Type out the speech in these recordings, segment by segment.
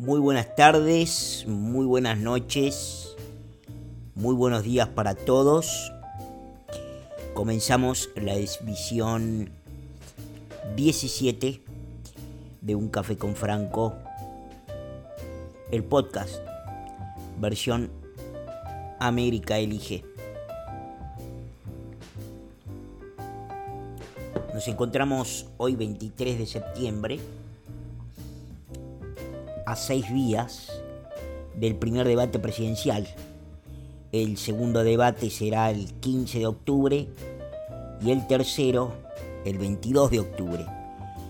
Muy buenas tardes, muy buenas noches, muy buenos días para todos. Comenzamos la edición 17 de Un Café con Franco, el podcast, versión América Elige. Nos encontramos hoy 23 de septiembre a seis días del primer debate presidencial. El segundo debate será el 15 de octubre y el tercero el 22 de octubre.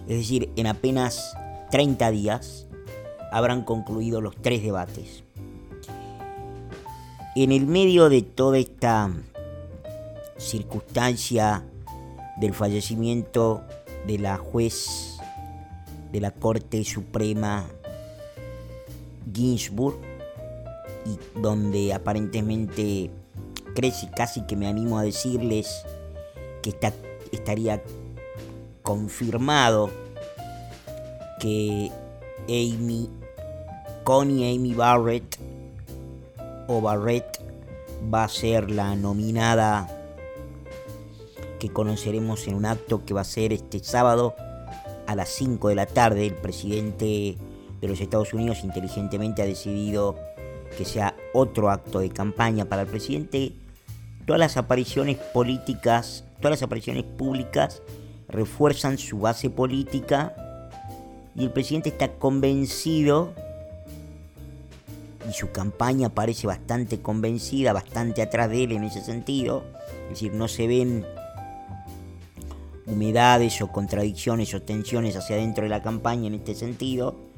Es decir, en apenas 30 días habrán concluido los tres debates. En el medio de toda esta circunstancia del fallecimiento de la juez de la Corte Suprema Ginsburg y donde aparentemente crece casi que me animo a decirles que está, estaría confirmado que Amy, Connie Amy Barrett o Barrett va a ser la nominada que conoceremos en un acto que va a ser este sábado a las 5 de la tarde. El presidente de los Estados Unidos inteligentemente ha decidido que sea otro acto de campaña para el presidente. Todas las apariciones políticas, todas las apariciones públicas refuerzan su base política y el presidente está convencido y su campaña parece bastante convencida, bastante atrás de él en ese sentido. Es decir, no se ven humedades o contradicciones o tensiones hacia adentro de la campaña en este sentido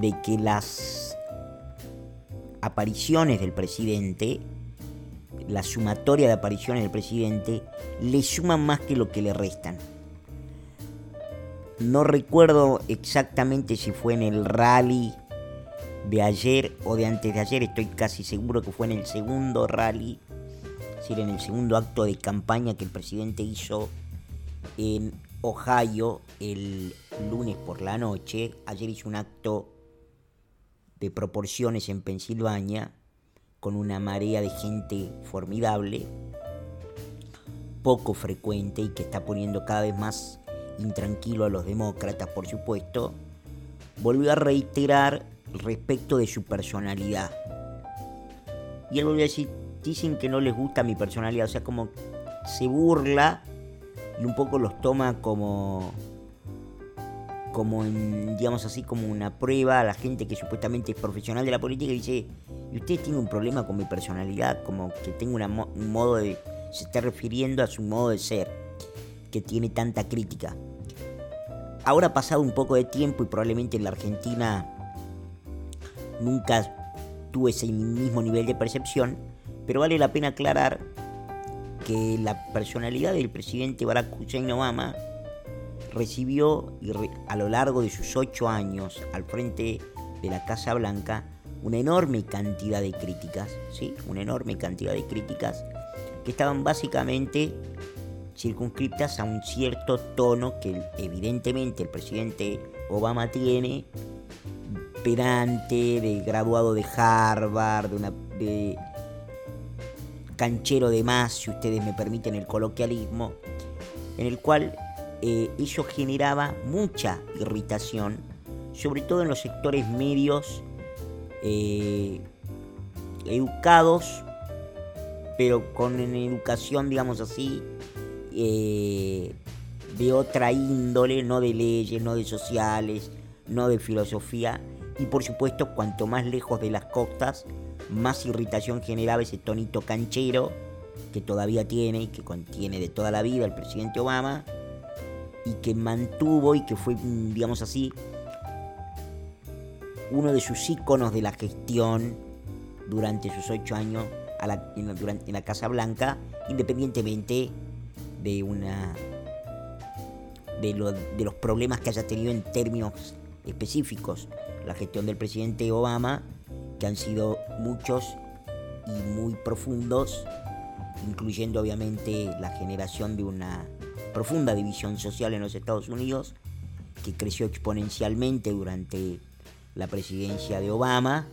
de que las apariciones del presidente, la sumatoria de apariciones del presidente, le suman más que lo que le restan. No recuerdo exactamente si fue en el rally de ayer o de antes de ayer, estoy casi seguro que fue en el segundo rally, es decir, en el segundo acto de campaña que el presidente hizo en Ohio el lunes por la noche. Ayer hizo un acto de proporciones en Pensilvania, con una marea de gente formidable, poco frecuente y que está poniendo cada vez más intranquilo a los demócratas, por supuesto, volvió a reiterar respecto de su personalidad. Y él volvió a decir, dicen que no les gusta mi personalidad, o sea, como se burla y un poco los toma como como en, digamos así, como una prueba a la gente que supuestamente es profesional de la política y dice, ¿y usted tiene un problema con mi personalidad? Como que tengo un modo de, se está refiriendo a su modo de ser, que tiene tanta crítica. Ahora ha pasado un poco de tiempo y probablemente en la Argentina nunca tuve ese mismo nivel de percepción, pero vale la pena aclarar que la personalidad del presidente Barack Hussein Obama recibió a lo largo de sus ocho años al frente de la Casa Blanca una enorme cantidad de críticas, ¿sí? Una enorme cantidad de críticas que estaban básicamente circunscriptas a un cierto tono que evidentemente el presidente Obama tiene, perante, de graduado de Harvard, de, una, de canchero de más, si ustedes me permiten el coloquialismo, en el cual eh, eso generaba mucha irritación, sobre todo en los sectores medios eh, educados, pero con una educación, digamos así, eh, de otra índole, no de leyes, no de sociales, no de filosofía, y por supuesto, cuanto más lejos de las costas, más irritación generaba ese tonito canchero que todavía tiene y que contiene de toda la vida el presidente Obama, y que mantuvo y que fue, digamos así, uno de sus íconos de la gestión durante sus ocho años en, la, Casa Blanca, independientemente de una de, de los problemas que haya tenido en términos específicos. La gestión del presidente Obama, que han sido muchos y muy profundos, incluyendo obviamente la generación de una profunda división social en los Estados Unidos, que creció exponencialmente durante la presidencia de Obama,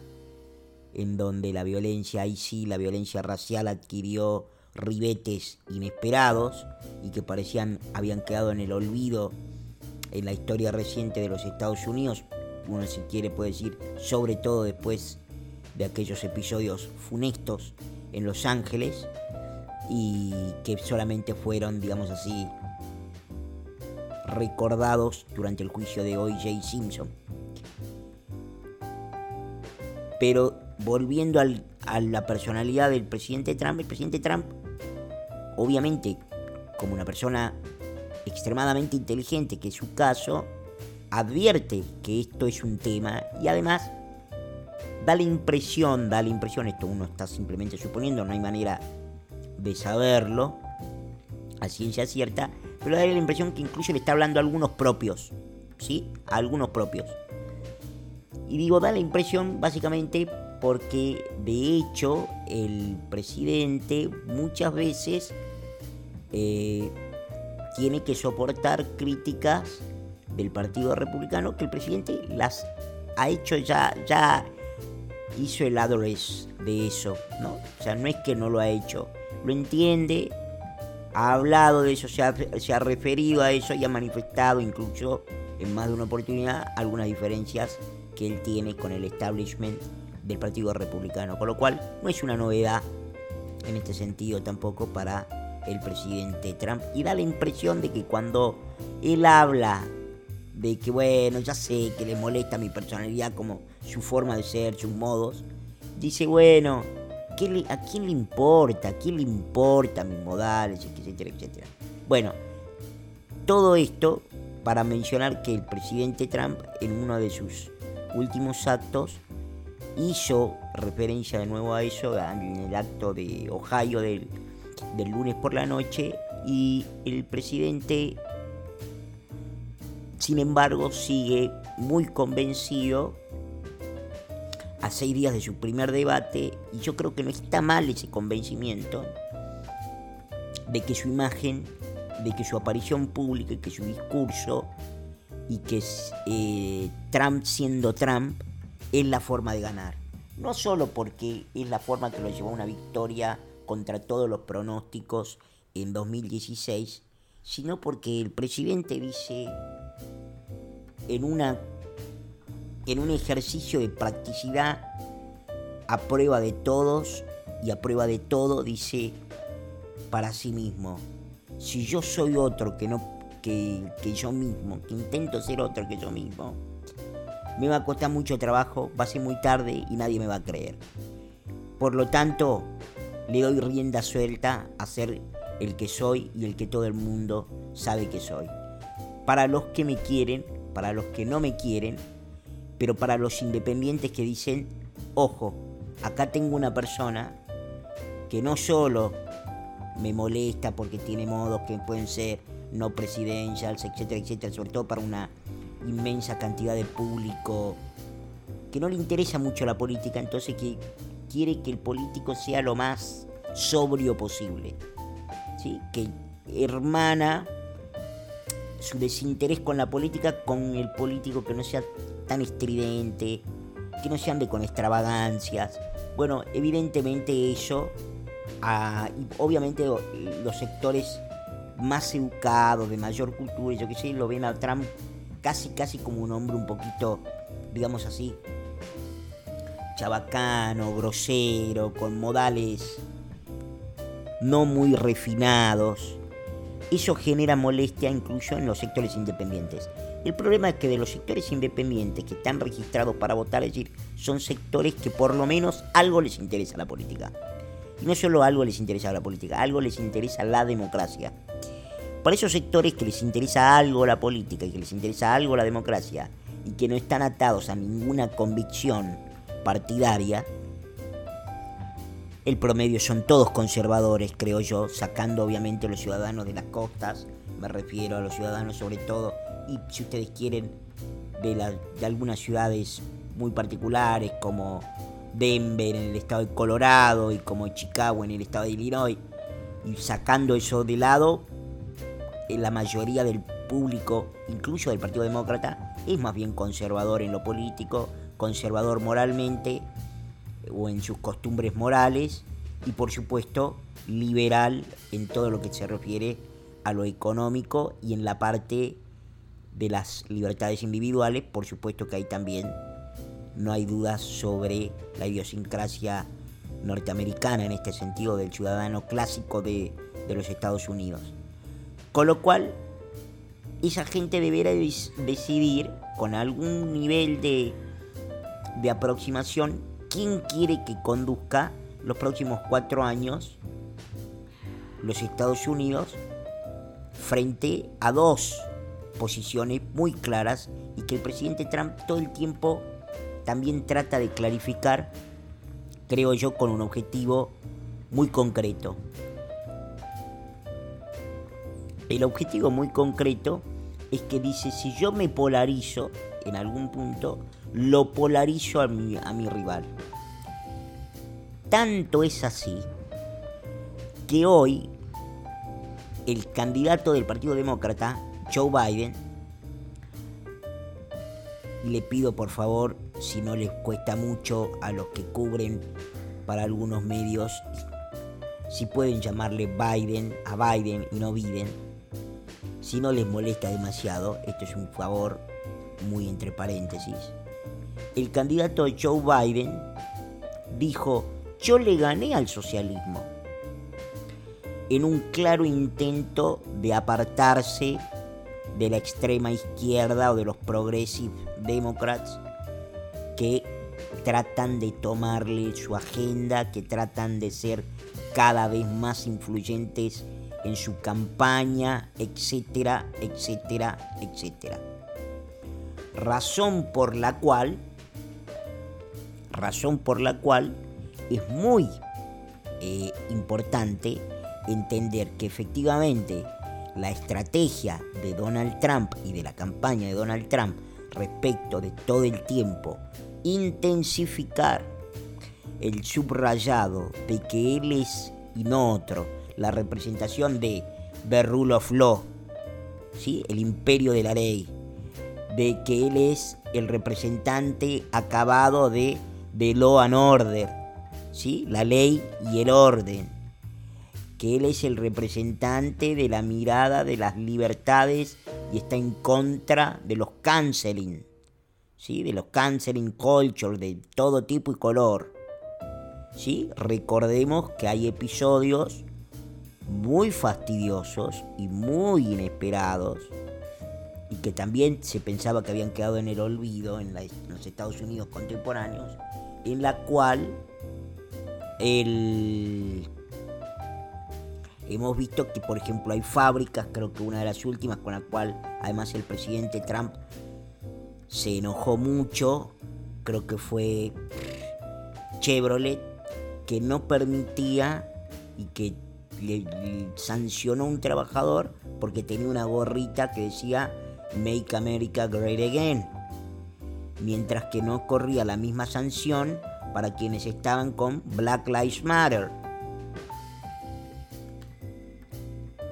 en donde la violencia, ahí sí, la violencia racial adquirió ribetes inesperados y que parecían habían quedado en el olvido en la historia reciente de los Estados Unidos, uno si quiere puede decir, sobre todo después de aquellos episodios funestos en Los Ángeles y que solamente fueron, digamos así, recordados durante el juicio de O.J. Simpson. Pero volviendo a la personalidad del presidente Trump, el presidente Trump, obviamente, como una persona extremadamente inteligente, que es su caso, advierte que esto es un tema y además da la impresión, da la impresión, esto uno está simplemente suponiendo, no hay manera de saberlo a ciencia cierta, pero da la impresión que incluso le está hablando a algunos propios, ¿sí? A algunos propios. Y digo, da la impresión básicamente porque de hecho el presidente muchas veces eh, tiene que soportar críticas del Partido Republicano que el presidente las ha hecho ya, ya hizo el address de eso, ¿no? O sea, no es que no lo ha hecho, lo entiende, ha hablado de eso, se ha, se ha referido a eso y ha manifestado incluso en más de una oportunidad algunas diferencias que él tiene con el establishment del Partido Republicano, con lo cual no es una novedad en este sentido tampoco para el presidente Trump. Y da la impresión de que cuando él habla de que bueno, ya sé que le molesta mi personalidad como su forma de ser, sus modos, dice bueno, ¿a quién le importa? ¿A quién le importa mis modales, etcétera, etcétera? Bueno, todo esto para mencionar que el presidente Trump en uno de sus últimos actos hizo referencia de nuevo a eso en el acto de Ohio del, del lunes por la noche y el presidente sin embargo sigue muy convencido a seis días de su primer debate y yo creo que no está mal ese convencimiento de que su imagen, de que su aparición pública y que su discurso y que eh, Trump siendo Trump es la forma de ganar. No solo porque es la forma que lo llevó a una victoria contra todos los pronósticos en 2016, sino porque el presidente dice en una en un ejercicio de practicidad a prueba de todos y a prueba de todo dice para sí mismo, si yo soy otro que no que, que yo mismo, que intento ser otro que yo mismo, me va a costar mucho trabajo, va a ser muy tarde y nadie me va a creer. Por lo tanto, le doy rienda suelta a ser el que soy y el que todo el mundo sabe que soy. Para los que me quieren, para los que no me quieren, pero para los independientes que dicen, ojo, acá tengo una persona que no solo me molesta porque tiene modos que pueden ser no presidenciales, etcétera, etcétera, sobre todo para una inmensa cantidad de público que no le interesa mucho la política, entonces que quiere que el político sea lo más sobrio posible, ¿sí? que hermana su desinterés con la política con el político que no sea tan estridente, que no se ande con extravagancias. Bueno, evidentemente eso, ah, obviamente los sectores más educados, de mayor cultura, yo que sé, lo ven a Trump casi, casi como un hombre un poquito, digamos así, chabacano, grosero, con modales no muy refinados. Eso genera molestia incluso en los sectores independientes. El problema es que de los sectores independientes que están registrados para votar, es decir, son sectores que por lo menos algo les interesa la política. Y no solo algo les interesa la política, algo les interesa la democracia. Para esos sectores que les interesa algo la política y que les interesa algo la democracia y que no están atados a ninguna convicción partidaria, el promedio son todos conservadores, creo yo, sacando obviamente los ciudadanos de las costas, me refiero a los ciudadanos sobre todo, y si ustedes quieren, de, de algunas ciudades muy particulares como Denver en el estado de Colorado y como Chicago en el estado de Illinois, y sacando eso de lado, la mayoría del público, incluso del Partido Demócrata, es más bien conservador en lo político, conservador moralmente o en sus costumbres morales y por supuesto liberal en todo lo que se refiere a lo económico y en la parte de las libertades individuales, por supuesto que hay también, no hay dudas sobre la idiosincrasia norteamericana en este sentido del ciudadano clásico de, de los Estados Unidos. Con lo cual, esa gente deberá decidir con algún nivel de, de aproximación quién quiere que conduzca los próximos cuatro años los Estados Unidos frente a dos posiciones muy claras y que el presidente Trump todo el tiempo también trata de clarificar, creo yo, con un objetivo muy concreto. El objetivo muy concreto es que dice, si yo me polarizo en algún punto, lo polarizo a mi, a mi rival. Tanto es así que hoy el candidato del Partido Demócrata, Joe Biden, le pido por favor, si no les cuesta mucho a los que cubren para algunos medios, si pueden llamarle Biden a Biden y no Biden, si no les molesta demasiado, esto es un favor muy entre paréntesis. El candidato Joe Biden dijo, yo le gané al socialismo en un claro intento de apartarse de la extrema izquierda o de los progressive democrats que tratan de tomarle su agenda, que tratan de ser cada vez más influyentes en su campaña, etcétera, etcétera, etcétera. Razón por la cual, razón por la cual es muy eh, importante entender que efectivamente la estrategia de Donald Trump y de la campaña de Donald Trump respecto de todo el tiempo intensificar el subrayado de que él es y no otro, la representación de The Rule of Law, ¿sí? el imperio de la ley, de que él es el representante acabado de The Law and Order, ¿sí? la ley y el orden que él es el representante de la mirada de las libertades y está en contra de los canceling, ¿sí? de los canceling culture de todo tipo y color. ¿sí? Recordemos que hay episodios muy fastidiosos y muy inesperados y que también se pensaba que habían quedado en el olvido en, en los Estados Unidos contemporáneos, en la cual el Hemos visto que, por ejemplo, hay fábricas, creo que una de las últimas, con la cual además el presidente Trump se enojó mucho, creo que fue Chevrolet, que no permitía y que le, sancionó a un trabajador porque tenía una gorrita que decía Make America Great Again, mientras que no corría la misma sanción para quienes estaban con Black Lives Matter.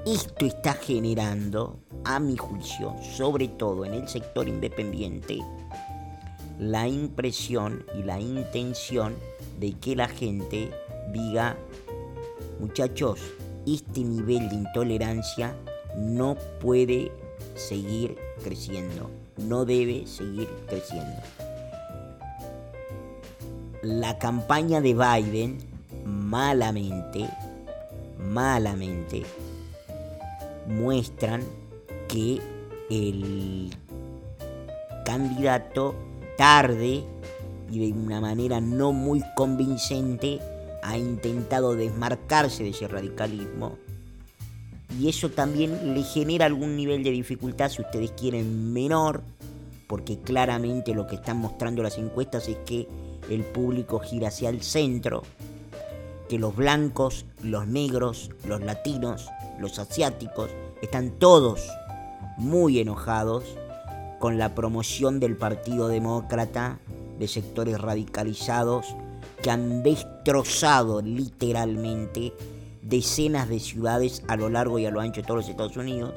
Esto está generando, a mi juicio, sobre todo en el sector independiente, la impresión y la intención de que la gente diga, muchachos, este nivel de intolerancia no puede seguir creciendo, no debe seguir creciendo. La campaña de Biden, malamente, malamente, muestran que el candidato tarde y de una manera no muy convincente ha intentado desmarcarse de ese radicalismo. Y eso también le genera algún nivel de dificultad, si ustedes quieren, menor, porque claramente lo que están mostrando las encuestas es que el público gira hacia el centro, que los blancos, los negros, los latinos los asiáticos, están todos muy enojados con la promoción del Partido Demócrata de sectores radicalizados que han destrozado literalmente decenas de ciudades a lo largo y a lo ancho de todos los Estados Unidos,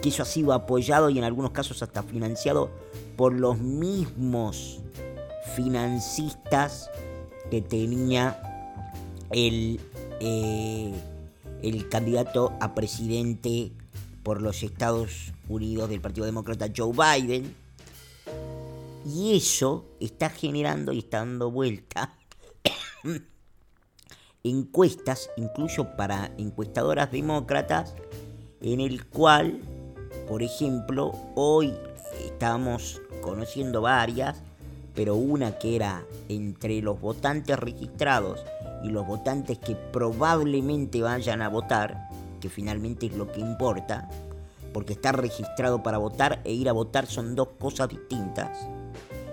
que eso ha sido apoyado y en algunos casos hasta financiado por los mismos financistas que tenía el, eh, el candidato a presidente por los Estados Unidos del Partido Demócrata Joe Biden. Y eso está generando y está dando vuelta encuestas, incluso para encuestadoras demócratas, en el cual, por ejemplo, hoy estamos conociendo varias, pero una que era entre los votantes registrados y los votantes que probablemente vayan a votar, que finalmente es lo que importa, porque estar registrado para votar e ir a votar son dos cosas distintas.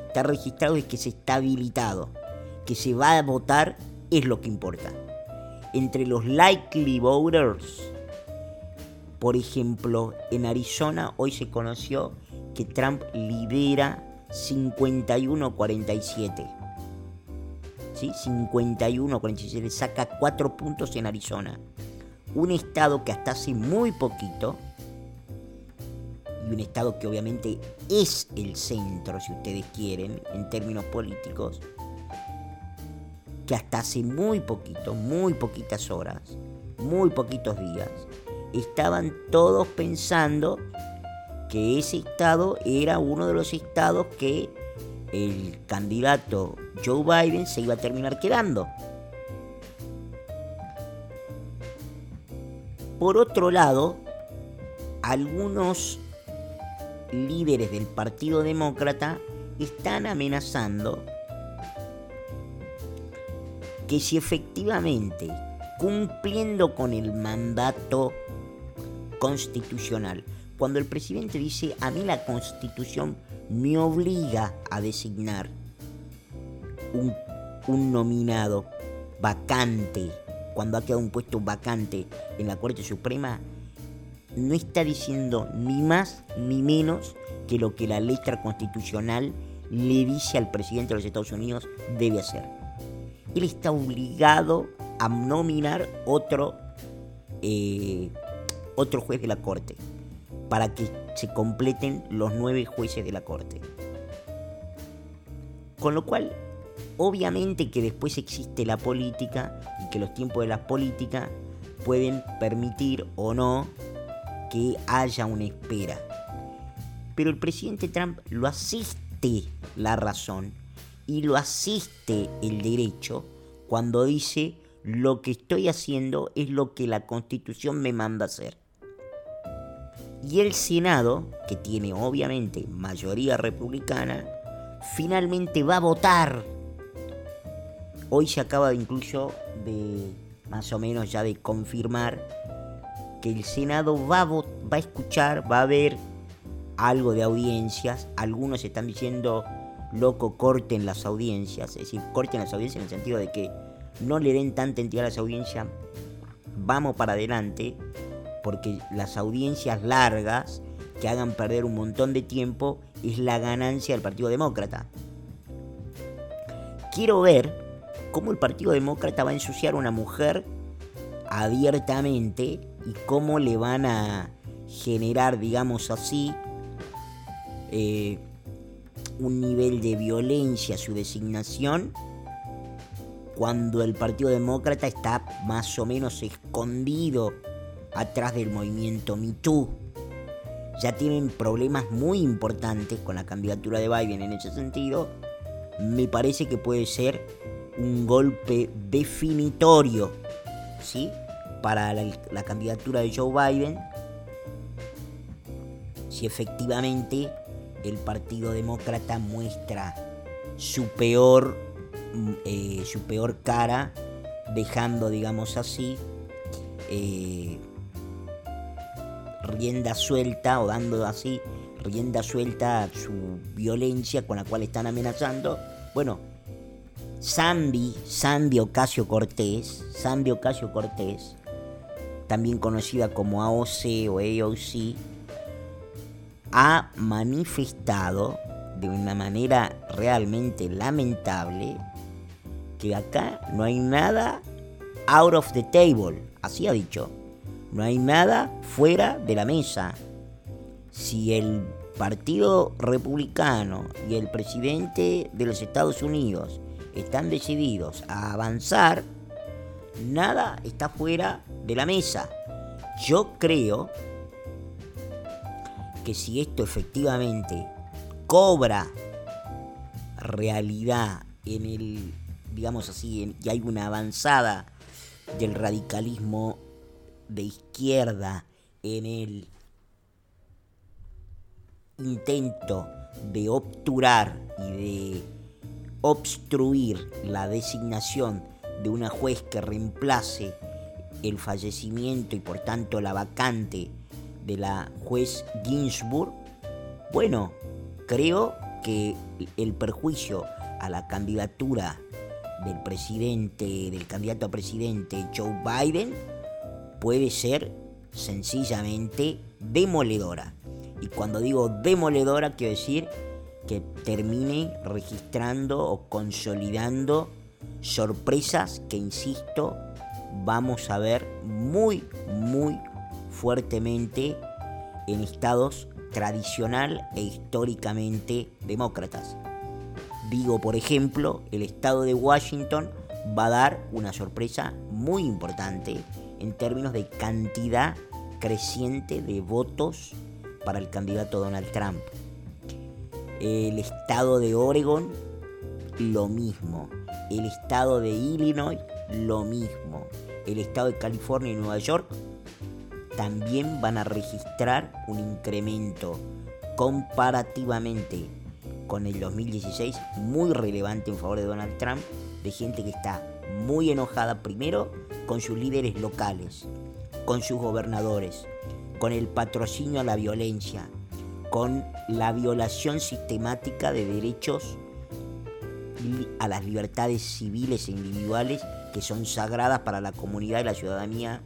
Estar registrado es que se está habilitado, que se va a votar es lo que importa. Entre los likely voters, por ejemplo, en Arizona hoy se conoció que Trump lidera 51-47. ¿Sí? 51-47, saca 4 puntos en Arizona. Un estado que hasta hace muy poquito, y un estado que obviamente es el centro, si ustedes quieren, en términos políticos, que hasta hace muy poquito, muy poquitas horas, muy poquitos días, estaban todos pensando que ese estado era uno de los estados que el candidato Joe Biden se iba a terminar quedando. Por otro lado, algunos líderes del Partido Demócrata están amenazando que si efectivamente, cumpliendo con el mandato constitucional, cuando el presidente dice, a mí la constitución me obliga a designar un, nominado vacante, cuando ha quedado un puesto vacante en la Corte Suprema, no está diciendo ni más ni menos que lo que la letra constitucional le dice al presidente de los Estados Unidos debe hacer él está obligado a nominar otro, eh, otro juez de la corte para que se completen los nueve jueces de la corte. Con lo cual, obviamente que después existe la política y que los tiempos de la política pueden permitir o no que haya una espera. Pero el presidente Trump lo asiste la razón y lo asiste el derecho cuando dice lo que estoy haciendo es lo que la constitución me manda hacer. Y el Senado, que tiene obviamente mayoría republicana, finalmente va a votar. Hoy se acaba incluso de, más o menos ya de confirmar, que el Senado va a, va a escuchar, va a ver algo de audiencias. Algunos están diciendo loco, corten las audiencias, es decir, corten las audiencias en el sentido de que no le den tanta entidad a las audiencias, vamos para adelante, porque las audiencias largas que hagan perder un montón de tiempo es la ganancia del Partido Demócrata. Quiero ver cómo el Partido Demócrata va a ensuciar a una mujer abiertamente y cómo le van a generar, digamos así, eh, un nivel de violencia a su designación cuando el Partido Demócrata está más o menos escondido atrás del movimiento MeToo. Ya tienen problemas muy importantes con la candidatura de Biden en ese sentido. Me parece que puede ser un golpe definitorio ¿sí? para la, candidatura de Joe Biden si efectivamente el Partido Demócrata muestra su peor, mm, eh, su peor cara, dejando, digamos así, eh, rienda suelta o dando así rienda suelta a su violencia con la cual están amenazando. Bueno, Sandy, Sandy Ocasio Cortés, Sandy Ocasio Cortés, también conocida como AOC o AOC, ha manifestado de una manera realmente lamentable que acá no hay nada out of the table, así ha dicho. No hay nada fuera de la mesa. Si el Partido Republicano y el presidente de los Estados Unidos están decididos a avanzar, nada está fuera de la mesa. Yo creo que si esto efectivamente cobra realidad en el, digamos así, y hay una avanzada del radicalismo de izquierda en el intento de obturar y de obstruir la designación de una juez que reemplace el fallecimiento y por tanto la vacante de la juez Ginsburg, bueno, creo que el perjuicio a la candidatura del presidente, del candidato a presidente Joe Biden, puede ser sencillamente demoledora. Y cuando digo demoledora, quiero decir que termine registrando o consolidando sorpresas que, insisto, vamos a ver muy, muy fuertemente en estados tradicional e históricamente demócratas. Digo, por ejemplo, el estado de Washington va a dar una sorpresa muy importante en términos de cantidad creciente de votos para el candidato Donald Trump. El estado de Oregon, lo mismo. El estado de Illinois, lo mismo. El estado de California y Nueva York también van a registrar un incremento comparativamente con el 2016 muy relevante en favor de Donald Trump, de gente que está muy enojada primero con sus líderes locales, con sus gobernadores, con el patrocinio a la violencia, con la violación sistemática de derechos a las libertades civiles e individuales que son sagradas para la comunidad y la ciudadanía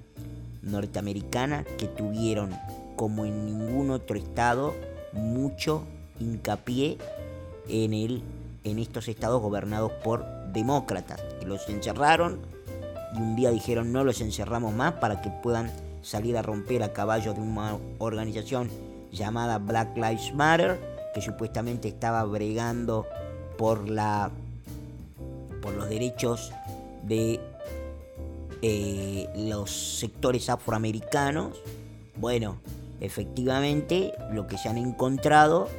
norteamericana que tuvieron, como en ningún otro estado, mucho hincapié en, el, en estos estados gobernados por demócratas, que los encerraron y un día dijeron no los encerramos más para que puedan salir a romper a caballo de una organización llamada Black Lives Matter, que supuestamente estaba bregando por la por los derechos de eh, los sectores afroamericanos. Bueno, efectivamente lo que se han encontrado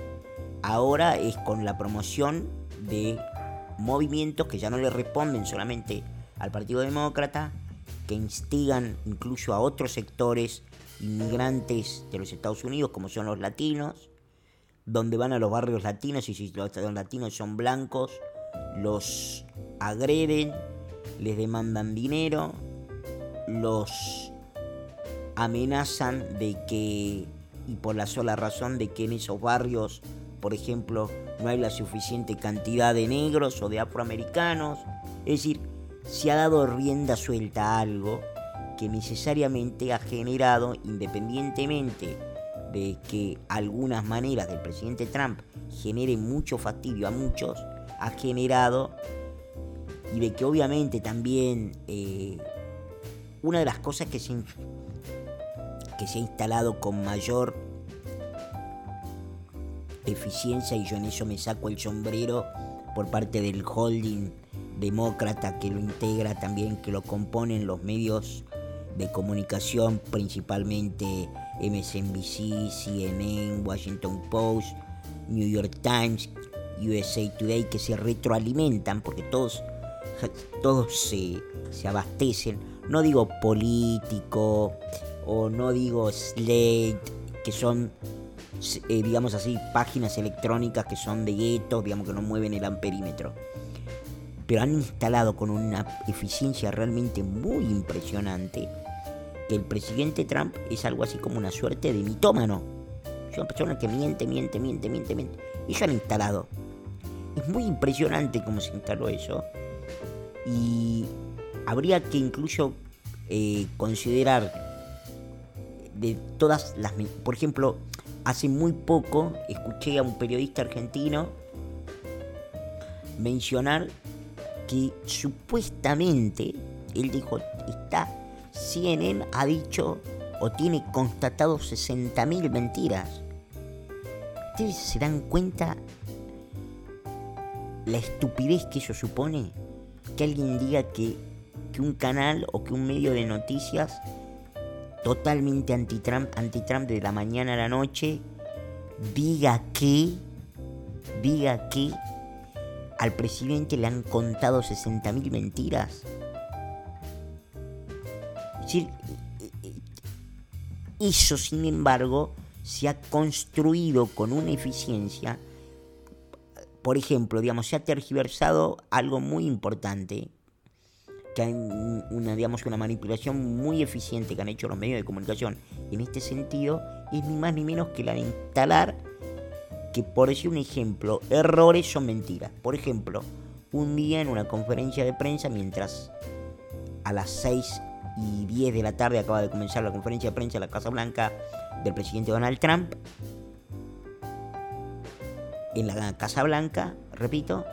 ahora es con la promoción de movimientos que ya no le responden solamente al Partido Demócrata, que instigan incluso a otros sectores inmigrantes de los Estados Unidos, como son los latinos, donde van a los barrios latinos y si los latinos son blancos, los agreden, les demandan dinero, los amenazan de que, y por la sola razón de que en esos barrios, por ejemplo, no hay la suficiente cantidad de negros o de afroamericanos. Es decir, se ha dado rienda suelta a algo que necesariamente ha generado, independientemente de que algunas maneras del presidente Trump generen mucho fastidio a muchos, ha generado y de que obviamente también eh, una de las cosas que se, que se ha instalado con mayor eficiencia, y yo en eso me saco el sombrero por parte del holding demócrata que lo integra también, que lo componen los medios de comunicación, principalmente MSNBC, CNN, Washington Post, New York Times, USA Today, que se retroalimentan porque todos, todos se, se abastecen. No digo político o no digo Slate, que son, eh, digamos así, páginas electrónicas que son de guetos, digamos que no mueven el amperímetro pero han instalado con una eficiencia realmente muy impresionante que el presidente Trump es algo así como una suerte de mitómano. Es una persona que miente, miente, miente, miente, miente. Y han instalado. Es muy impresionante cómo se instaló eso. Y habría que incluso eh, considerar de todas las... Por ejemplo, hace muy poco escuché a un periodista argentino mencionar que supuestamente, él dijo, está, CNN ha dicho o tiene constatado 60.000 mentiras. ¿Ustedes se dan cuenta la estupidez que eso supone? Que alguien diga que, que un canal o que un medio de noticias totalmente anti-Trump, anti-Trump de la mañana a la noche, diga que, diga que al presidente le han contado 60.000 mentiras. Es decir, eso sin embargo se ha construido con una eficiencia. Por ejemplo, digamos, se ha tergiversado algo muy importante, que hay una, digamos, una manipulación muy eficiente que han hecho los medios de comunicación en este sentido, es ni más ni menos que la de instalar que, por decir un ejemplo, errores son mentiras. Por ejemplo, un día en una conferencia de prensa, mientras a las 6 y 10 de la tarde acaba de comenzar la conferencia de prensa en la Casa Blanca del presidente Donald Trump, en la Casa Blanca, repito,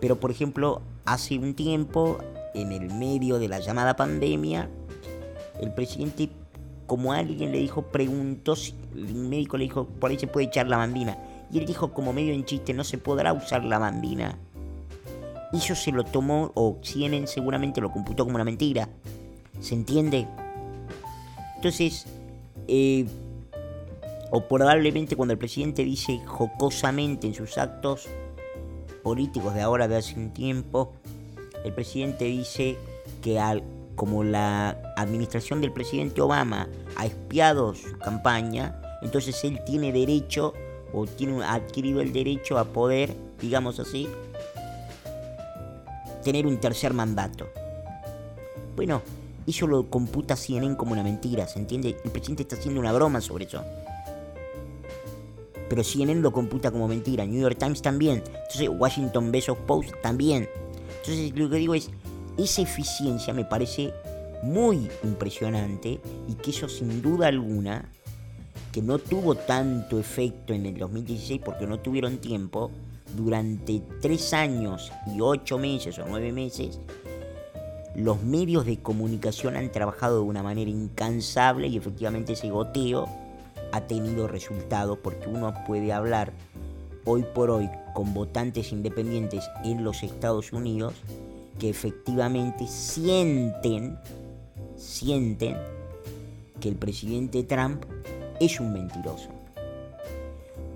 pero por ejemplo, hace un tiempo, en el medio de la llamada pandemia, el presidente, como alguien le dijo, preguntó, si, el médico le dijo, por ahí se puede echar la bandina. Y él dijo como medio en chiste, no se podrá usar la bandina. Y se lo tomó, o CNN seguramente lo computó como una mentira. ¿Se entiende? Entonces, eh, o probablemente cuando el presidente dice jocosamente en sus actos políticos de ahora, de hace un tiempo, el presidente dice que al, como la administración del presidente Obama ha espiado su campaña, entonces él tiene derecho o tiene adquirido el derecho a poder, digamos así, tener un tercer mandato. Bueno, eso lo computa CNN como una mentira, ¿se entiende? El presidente está haciendo una broma sobre eso pero CNN lo computa como mentira, New York Times también, entonces Washington Bezos Post también. Entonces lo que digo es, esa eficiencia me parece muy impresionante y que eso sin duda alguna, que no tuvo tanto efecto en el 2016 porque no tuvieron tiempo, durante tres años y ocho meses o nueve meses, los medios de comunicación han trabajado de una manera incansable y efectivamente ese goteo ha tenido resultados porque uno puede hablar hoy por hoy con votantes independientes en los Estados Unidos que efectivamente sienten, sienten que el presidente Trump es un mentiroso.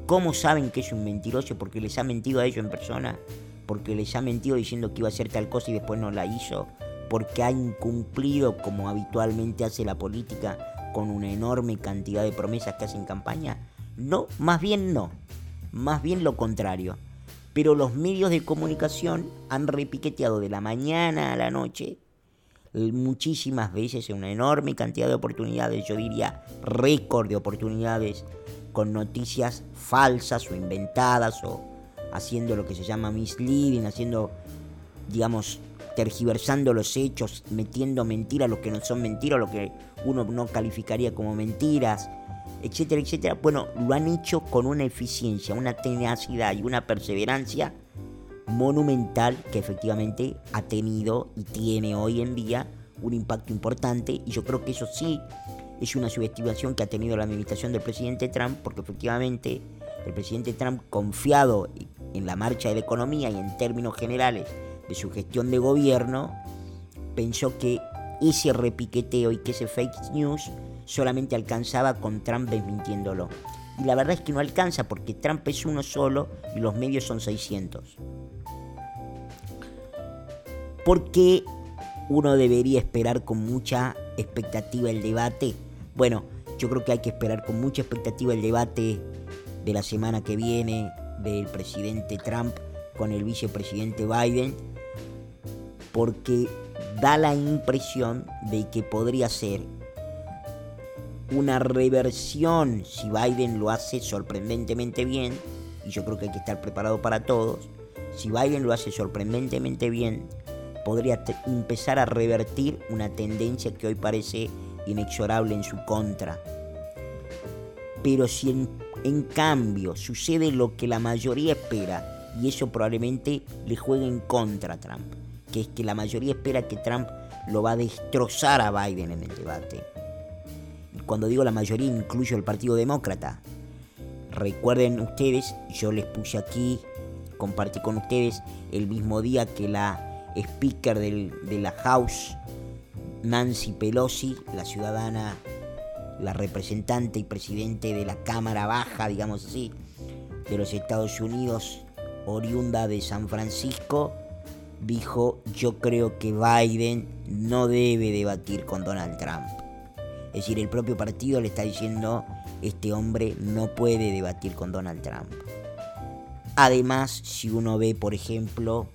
¿Cómo saben que es un mentiroso? Porque les ha mentido a ellos en persona, porque les ha mentido diciendo que iba a hacer tal cosa y después no la hizo, porque ha incumplido como habitualmente hace la política con una enorme cantidad de promesas que hacen campaña? No, más bien no. Más bien lo contrario. Pero los medios de comunicación han repiqueteado de la mañana a la noche muchísimas veces en una enorme cantidad de oportunidades, yo diría récord de oportunidades, con noticias falsas o inventadas o haciendo lo que se llama misleading, haciendo, digamos, tergiversando los hechos, metiendo mentiras, lo que no son mentiras, lo que uno no calificaría como mentiras, etcétera, etcétera. Bueno, lo han hecho con una eficiencia, una tenacidad y una perseverancia monumental que efectivamente ha tenido y tiene hoy en día un impacto importante y yo creo que eso sí es una subestimación que ha tenido la administración del presidente Trump porque efectivamente el presidente Trump confiado en la marcha de la economía y en términos generales de su gestión de gobierno, pensó que ese repiqueteo y que ese fake news solamente alcanzaba con Trump desmintiéndolo. Y la verdad es que no alcanza porque Trump es uno solo y los medios son 600. ¿Por qué uno debería esperar con mucha expectativa el debate? Bueno, yo creo que hay que esperar con mucha expectativa el debate de la semana que viene del presidente Trump con el vicepresidente Biden porque da la impresión de que podría ser una reversión si Biden lo hace sorprendentemente bien, y yo creo que hay que estar preparado para todos, si Biden lo hace sorprendentemente bien, podría empezar a revertir una tendencia que hoy parece inexorable en su contra. Pero si en, cambio sucede lo que la mayoría espera, y eso probablemente le juegue en contra a Trump, que es que la mayoría espera que Trump lo va a destrozar a Biden en el debate. Cuando digo la mayoría incluyo el Partido Demócrata. Recuerden ustedes, yo les puse aquí, compartí con ustedes el mismo día que la speaker de la House, Nancy Pelosi, la ciudadana, la representante y presidente de la Cámara Baja, digamos así, de los Estados Unidos, oriunda de San Francisco, dijo, yo creo que Biden no debe debatir con Donald Trump. Es decir, el propio partido le está diciendo, este hombre no puede debatir con Donald Trump. Además, si uno ve, por ejemplo,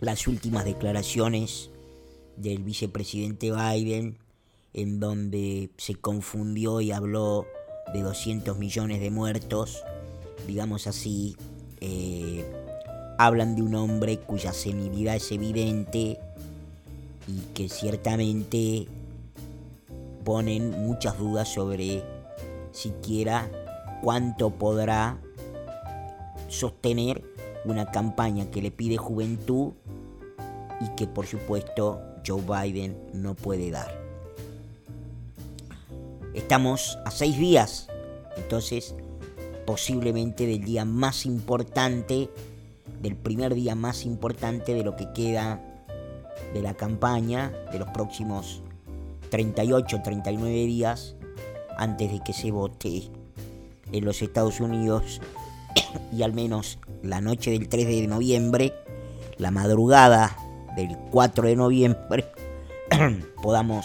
las últimas declaraciones del vicepresidente Biden, en donde se confundió y habló de 200 millones de muertos, digamos así, eh, hablan de un hombre cuya senilidad es evidente y que ciertamente ponen muchas dudas sobre siquiera cuánto podrá sostener una campaña que le pide juventud y que por supuesto Joe Biden no puede dar. Estamos a seis días, entonces posiblemente del día más importante, del primer día más importante de lo que queda de la campaña, de los próximos 38, 39 días antes de que se vote en los Estados Unidos y al menos la noche del 3 de noviembre, la madrugada del 4 de noviembre, podamos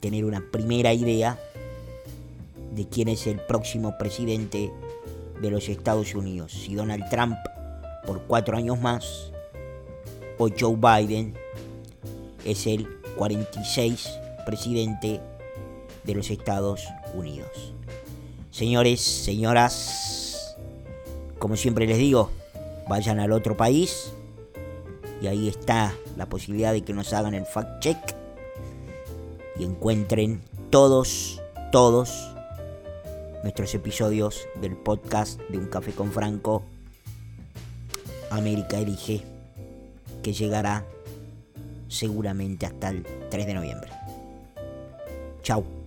tener una primera idea de quién es el próximo presidente de los Estados Unidos. Si Donald Trump por cuatro años más o Joe Biden es el 46 presidente de los Estados Unidos. Señores, señoras, como siempre les digo, vayan al otro país y ahí está la posibilidad de que nos hagan el fact check y encuentren todos, todos nuestros episodios del podcast de Un Café con Franco, América Elige, que llegará seguramente hasta el 3 de noviembre. Chao.